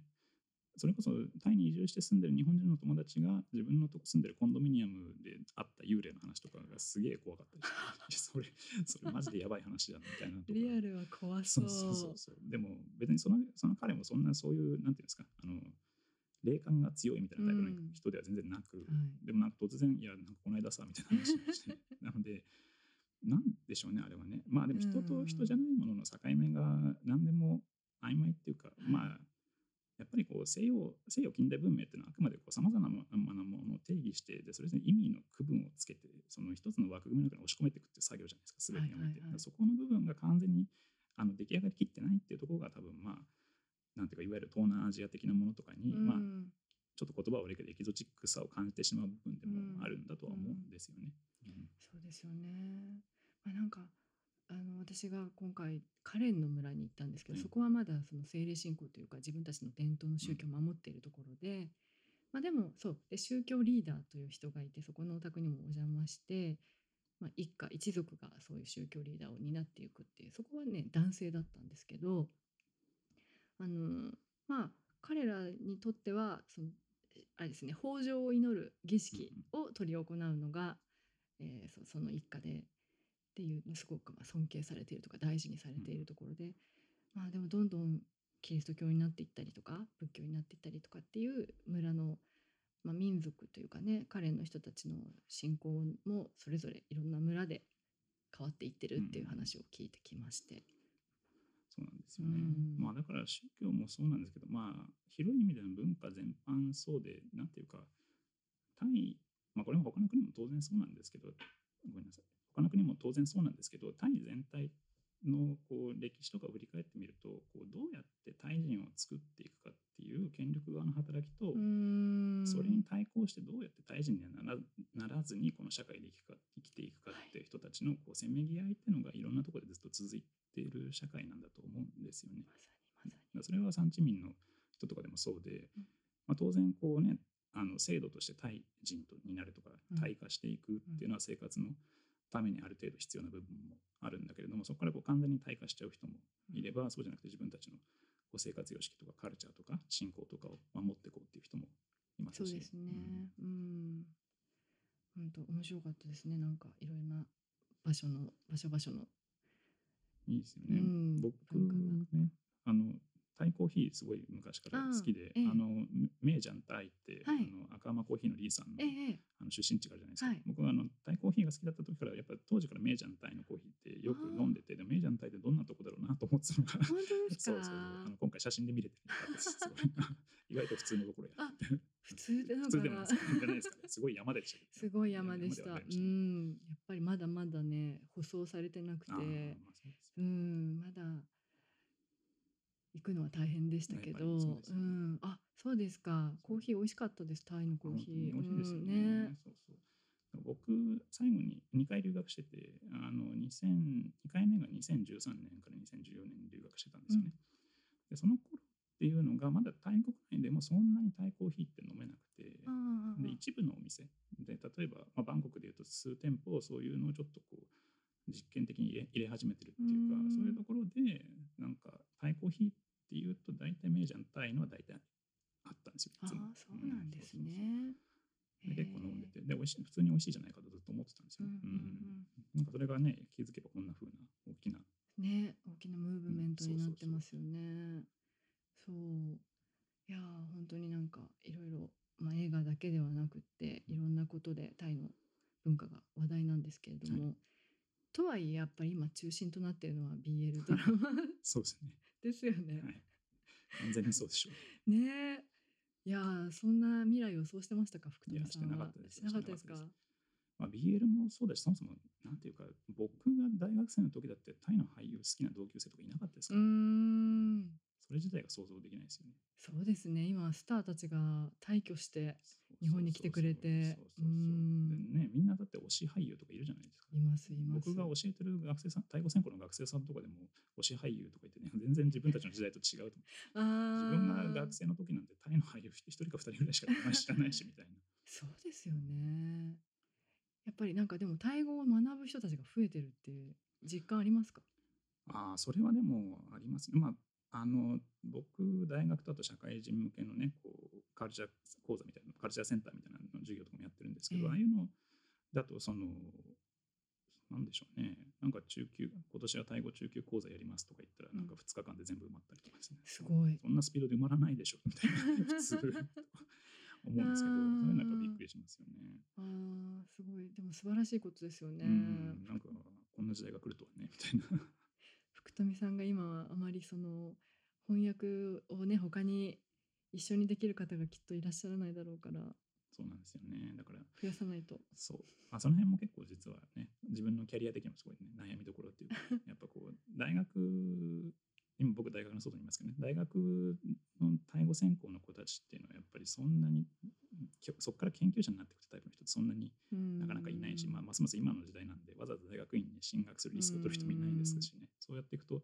それこそタイに移住して住んでる日本人の友達が自分のとこ住んでるコンドミニアムであった幽霊の話とかがすげえ怖かったりして それそれマジでやばい話だみたいなリアルは怖そう。そうそうそう。でも別にそのその彼もそんなそういうなんていうんですかあの霊感が強いみたいなタイプの人では全然なく、うん、でもなんか突然いやなんかこの間さみたいな話をして なのでなんでしょうねあれはね。まあでも人と人じゃないものの境目が何でも曖昧っていうか、まあやっぱりこう西洋西洋近代文明っていうのはあくまでさまざまなものを定義してでそれぞれ意味の区分をつけてその一つの枠組みの中に押し込めていくっていう作業じゃないですか全てにおい。て、はいはいはい、そこの部分が完全にあの出来上がりきってないっていうところが多分まあなんていうかいわゆる東南アジア的なものとかに、まあちょっと言葉を悪いけどエキゾチックさを感じてしまう部分でもあるんだとは思うんですよね。うん、そうですよね。まあ、なんかあの私が今回カレンの村に行ったんですけど、うん、そこはまだその精霊信仰というか自分たちの伝統の宗教を守っているところで、うん、まあ、でもそう。で宗教リーダーという人がいてそこのお宅にもお邪魔して、まあ、一家一族がそういう宗教リーダーを担っていくっていうそこはね男性だったんですけどあのまあ彼らにとってはそのあれですね豊穣を祈る儀式を執り行うのが、えー、その一家でっていうのすごくまあ尊敬されているとか大事にされているところで、まあでもどんどんキリスト教になっていったりとか仏教になっていったりとかっていう村の、まあ、民族というかね彼の人たちの信仰もそれぞれいろんな村で変わっていってるっていう話を聞いてきまして。そうなんですよね。うん、まあだから宗教もそうなんですけど、まあ広い意味での文化全般そうで、なんていうか、タイ、まあこれも他の国も当然そうなんですけど、ごめんなさい他の国も当然そうなんですけどタイ全体のこう歴史とかを振り返ってみるとこうどうやってタイ人を作っていくかっていう権力側の働きと、それに対抗してどうやってタイ人にはならならずにこの社会で生きか生きていくかっていう人たちのこうせめぎ合いっていうのがいろんなところでずっと続いている社会なんだと思うんですよね。まさにまさに。それは産地民の人とかでもそうで、うん。まあ、当然こうねあの制度としてタイ人とになるとかうん。タイ化していくっていうのは生活のためにある程度必要な部分もあるんだけれどもそこからこう完全にタイ化しちゃう人もいれば、そうじゃなくて自分たちのこう生活様式とかカルチャーとか信仰とかを守っていこうっていう人もいますしそうですね。うん。本当面白かったですね。なんかいろいろな場所の場所場所の。いいですよね。うん僕ねあのタイコーヒーすごい昔から好きで、あーええあのメイジャンタイって、はいあの赤間コーヒーのリーさんの,、ええあの出身地があるじゃないですか。はい僕はあのタイコーヒーが好きだった時からやっぱ当時からメイジャンタイのコーヒーってよく飲んでて、でもメイジャンタイってどんなとこだろうなと思ってたのが。本当ですか？そうそうあの今回写真で見れてよかったですすごい意外と普通のところやあ普通でなんか普通でもないですかじゃないですかねすごい山でしたけどすごい山でした。うん。やっぱりまだまだね舗装されてなくて、まあうんまだ行くのは大変でしたけど、そうですよねうんあそうですか。コーヒー美味しかったです。タイのコーヒー。美味しいですよね。うんそうそう僕、最後に2回留学してて、あの2000 2回目が2013年から2014年に留学してたんですよね。でその頃っていうのが、まだタイ国内でもそんなにタイコーヒーって飲めなくて、で一部のお店で、例えば、まあ、バンコクでいうと数店舗、そういうのをちょっとこう、実験的に入れ始めてるっていうか、うんそういうところで、なんかタイコーヒーっていうと、大体メージャンタイのは大体あったんですよ。いあつもーそうなんですうんそうそうそうね。で結構飲んでて、で美味しい普通に美味しいじゃないかとずっと思ってたんですよ。うんうんうんなんかそれがね、気づけばこんな風な大きな。うん、ね大きなムーブメントになってますよね。そういやー本当になんかいろいろ、まあ、映画だけではなくっていろんなことでタイの文化が話題なんですけれども、とはいえやっぱり今中心となっているのは BL ドラマ そうですね。ですよね。はい。完全にそうでしょう。ねえ。いやーそんな未来をそうしてましたか福富さんは。してなかったですかまあ、BL もそうだし、そもそも、なんていうか、僕が大学生の時だって、タイの俳優好きな同級生とかいなかったですから、んそれ自体が想像できないですよね。そうですね今スターたちが退去して日本に来てくれてね、みんなだって推し俳優とかいるじゃないですか。いますいます僕が教えてる学生さん、タイ語専攻の学生さんとかでも、推し俳優とか言ってね、全然自分たちの時代と違うと思う。あ自分がー学生の時なんてタイの俳優一人か二人ぐらいしか知らないしみたいな。そうですよねやっぱりなんかでもタイ語を学ぶ人たちが増えてるって実感ありますか？ああ、それはでもありますね。まあ、あの、僕、大学だと社会人向けのね、こう、カルチャー講座みたいな、カルチャーセンターみたいなの授業とかもやってるんですけど、ええああいうのだと、その、なんでしょうね。なんか中級、今年はタイ語中級講座やりますとか言ったら、うんなんか2日間で全部埋まったりとかですね。すごいそんなスピードで埋まらないでしょ、みたいな、普通、思うんですけど、あーそういうのやっぱびっくりしますよね。あーすごいでも素晴らしいことですよねうん、なんか、こんな時代が来るとはね、みたいな。福富さんが今あまりその翻訳をね他に一緒にできる方がきっといらっしゃらないだろうからそうなんですよね。だから、増やさないとそう。まあ、その辺も結構実はね、自分のキャリア的にもすごいね、悩みどころっていうか、やっぱこう、大学、今僕大学の外にいますけどね、大学のタイ語専攻の子たちっていうのはやっぱりそんなに、そこから研究者になっていくタイプの人ってそんなにななかなかいないし、まあ、ますます今の時代なんで、わざわざ大学院に進学するリスクを取る人もいないですしね、そうやっていくと、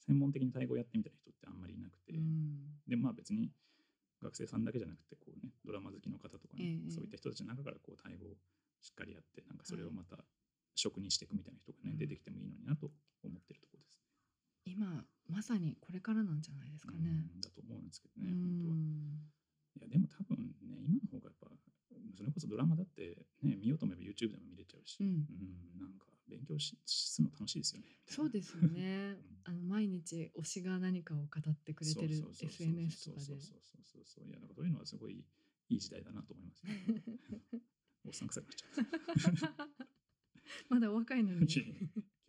専門的にタイ語をやってみたいな人ってあんまりいなくて、うん。で、まあ別に学生さんだけじゃなくて、こうね、ドラマ好きの方とかね、ええ。そういった人たちの中からこう、タイ語をしっかりやって、なんかそれをはいまた職にしていくみたいな人がね、うん出てきてもいいのになと思ってるところです。今まさにこれからなんじゃないですかね。うんだと思うんですけどうね、本当は。んいや、でも多分ね、今の方がやっぱ、それこそドラマだってね、見ようと思えば YouTube でも見れちゃうし、うんうんなんか勉強しするの楽しいですよね。そうですよね うん。あの毎日推しが何かを語ってくれてる SNS とかで。そうそうそうそうそういや、なんかそういうのはすごいいい時代だなと思いますね。おっさん臭くなっちゃう。まだお若いのに。気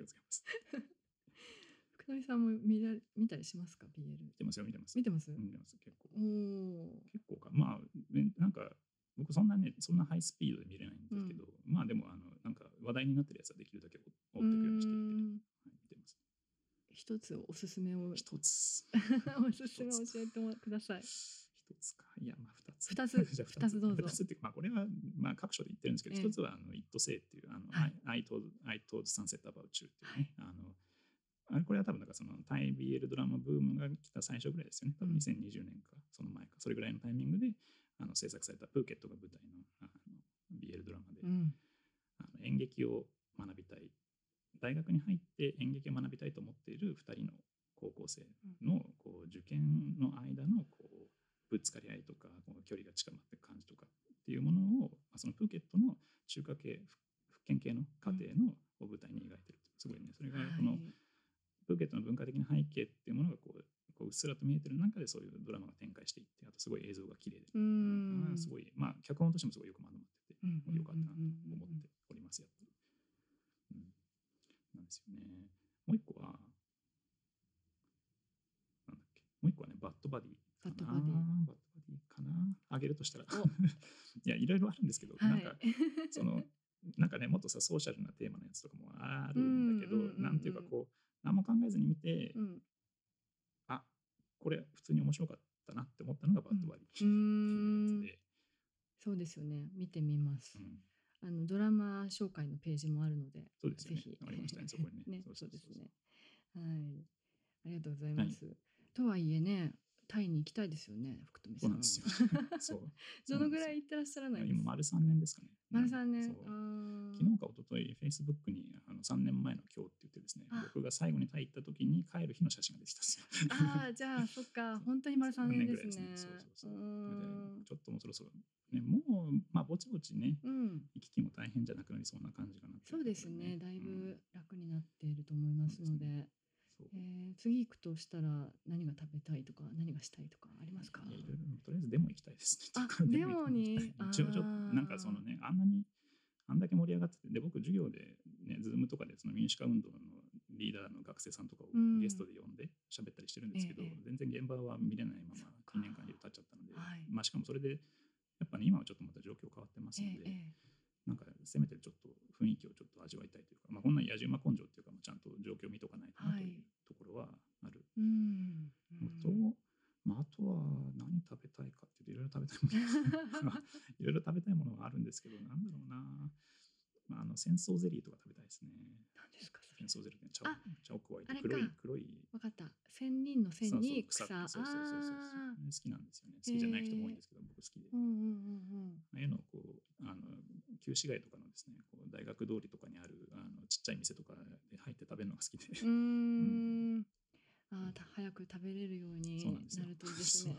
をつけます。さんも見ら見たりしますか？BL 見てますよ、見てます。見てます、見てます、結構。結構か。まあ、ねなんか、僕そんなね、そんなハイスピードで見れないんですけど、まあでも、あの、なんか、話題になってるやつはできるだけ追っていくようにしていって、はい、見てます。一つおすすめを一つ。おすすめを教えてもください。一つか。いや、まあ、二つ。二つ じゃあ二つどうぞ二つっていうか、まあ、これは、まあ、各所で言ってるんですけど、ええ一つは、あの、It Say っていう、あの、はい I, I told, I told Sunset About You っていうね、あの、あれこれは多分なんかそのタイ BL ドラマブームが来た最初ぐらいですよね。多分うん。2020年か、その前か、それぐらいのタイミングであの制作されたプーケットが舞台のあの BL ドラマで、うん。あの演劇を学びたい。大学に入って演劇を学びたいと思っている2人の高校生のこう受験の間のこうぶつかり合いとかこう距離が近まっていく感じとかっていうものを、まあ、そのプーケットの中華系ふ福建系の家庭のを舞台に描いてるすごいね。それがこの、はいプーケットの文化的な背景っていうものがこうこううっすらと見えてる中でそういうドラマが展開していってあとすごい映像が綺麗で、うーん。あーすごいまあ脚本としてもすごいよくまとまっててうんよかったなと思っております、やっぱり。うん、なんですよね。もう一個は、なんだっけ、もう一個はね、 Bad Buddy。Bad Buddy Bad Buddy かな。あげるとしたら。お いや、いろいろあるんですけど、はい。なんか、その、なんかね、もっとさ、ソーシャルなテーマのやつとかもあるんだけど、うんうんうんうんなんていうかこう、何も考えずに見て、うん。あこれ普通に面白かったなって思ったのが Bad Buddy ってうーんいうやつで。そうですよね。見てみます。うんあのドラマ紹介のページもあるので、そうですよねぜひ。ありましたねそこにね ね、そそうですね。はい。ありがとうございます。とはいえね、タイに行きたいですよね、福富さ。そうんなんですよ。そう。どのぐらい行ってらっしゃらないです今、丸3年ですかね。丸三年。昨日か一昨日 Facebook にあの3年前の今日って言ってですねあ、僕が最後にタイ行った時に帰る日の写真が出てきたんですよ。あー、じゃあ、そっか、本当に丸三年ですね。そうそうそうちょっともうそろそろ、ね、もう、まあ、ぼちぼちね、うん。行き来も大変じゃなくなりそうな感じかなそうですね。だいうんぶ楽になっていると思いますので、そう。えー。次行くとしたら何が食べたいとか何がしたいとかありますか？いろいろ。とりあえずデモ行きたいです。ね。あデモに一応ちょっとなんかそのねあんなにあんだけ盛り上がっててで僕授業でね Zoom とかでその民主化運動のリーダーの学生さんとかをうん。ゲストで呼んで喋ったりしてるんですけど、ええ。全然現場は見れないままそっか。2年間経っちゃったので、はい。まあしかもそれでやっぱね今はちょっとまた状況変わってますので、えええなんかせめてちょっと雰囲気をちょっと味わいたいというか、まあ、こんな野じ馬根性っていうか、まあ、ちゃんと状況を見とかないとなというところはある。のと、まあ、あとは何食べたいかっていうといろいろ食べたいものいろいろ食べたいものがあるんですけど、なんだろうな。まあ、あの戦争ゼリーとか食べたいですね。何ですか戦争ゼリーね。茶茶を加えて黒い黒い。わかった。千人の千に草。そうそうそうそう。好きなんですよね。好きじゃない人も多いんですけど、僕好きで。ー。うんうんうんああいうのをこうあの旧市街とかのですね、こう大学通りとかにあるあのちっちゃい店とかで入って食べるのが好きで。うん。うーん。あーた早く食べれるようになるといいですね。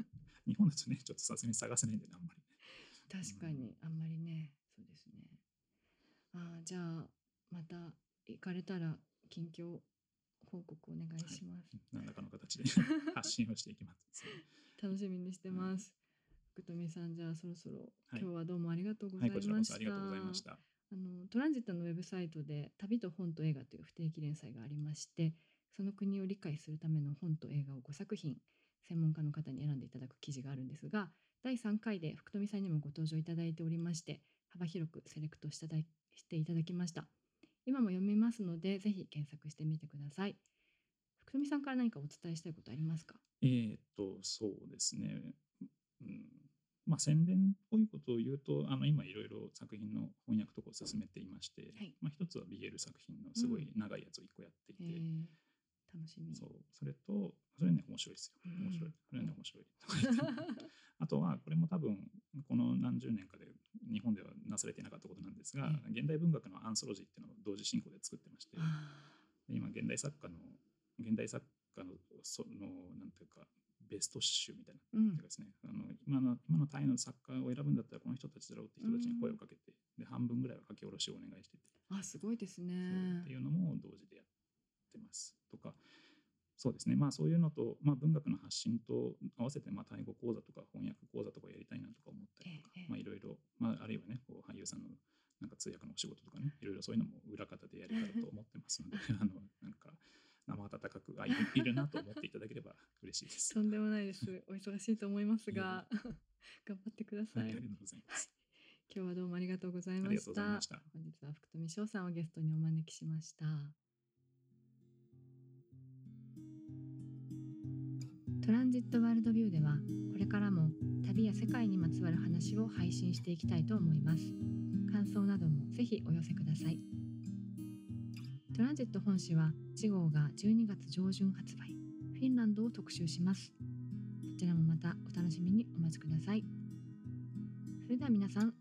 日本だとね、ちょっとさすがに探せないんでね、あんまり。確かにあんまりねそうですねあーじゃあまた行かれたら近況報告お願いします、何らかの形で 発信をしていきます。楽しみにしてます、福富さんじゃあそろそろ、はい。今日はどうもありがとうござはいい、ました、こちらこそありがとうございました。あのトランジットのウェブサイトで旅と本と映画という不定期連載がありましてその国を理解するための本と映画を5作品専門家の方に選んでいただく記事があるんですが第3回で福富さんにもご登場いただいておりまして幅広くセレクトしただいしていただきました今も読めますのでぜひ検索してみてください。福富さんから何かお伝えしたいことありますか？えーっと、そうですね。うん、まあ、宣伝っぽいことを言うと、あの今いろいろ作品の翻訳とかを進めていまして、はい。まあ、一つは BL 作品のすごい長いやつを一個やっていて、えー。楽しみ。そう、それと、それね、面白いですよ。うん。面白い。それね、面白い。あとは、これも多分、この何十年かで日本ではなされていなかったことなんですが、え現代文学のアンソロジーっていうのを同時進行で作ってまして、今現代作家の現代作家のそのなんていうかベスト集みたいな、あの今の今のタイの作家を選ぶんだったらこの人たちだろうって人たちに声をかけて、で半分ぐらいは書き下ろしをお願いしてて、あすごいですね。っていうのも同時でやってますとかそうですねまあそういうのと、まあ、文学の発信と合わせてまあタイ語講座とか翻訳講座とかやりたいなとか思ったりとか、ええまあいろいろ、まあ、あるいはねこう俳優さんのなんか通訳のお仕事とかねいろいろそういうのも裏方でやれたらと思ってますのであのなんか生温かくあいるなと思っていただければ嬉しいです。とんでもないです。お忙しいと思いますが、頑張ってくださ。はいい、ありがとうございます。今日はどうもありがとうございました。ました。本日は福富美翔さんをゲストにお招きしましたトランジットワールドビューではこれからも旅や世界にまつわる話を配信していきたいと思います。感想などもぜひお寄せください。トランジット本誌は次号が12月上旬発売。フィンランドを特集します。そちらもまたお楽しみにお待ちください。それでは皆さん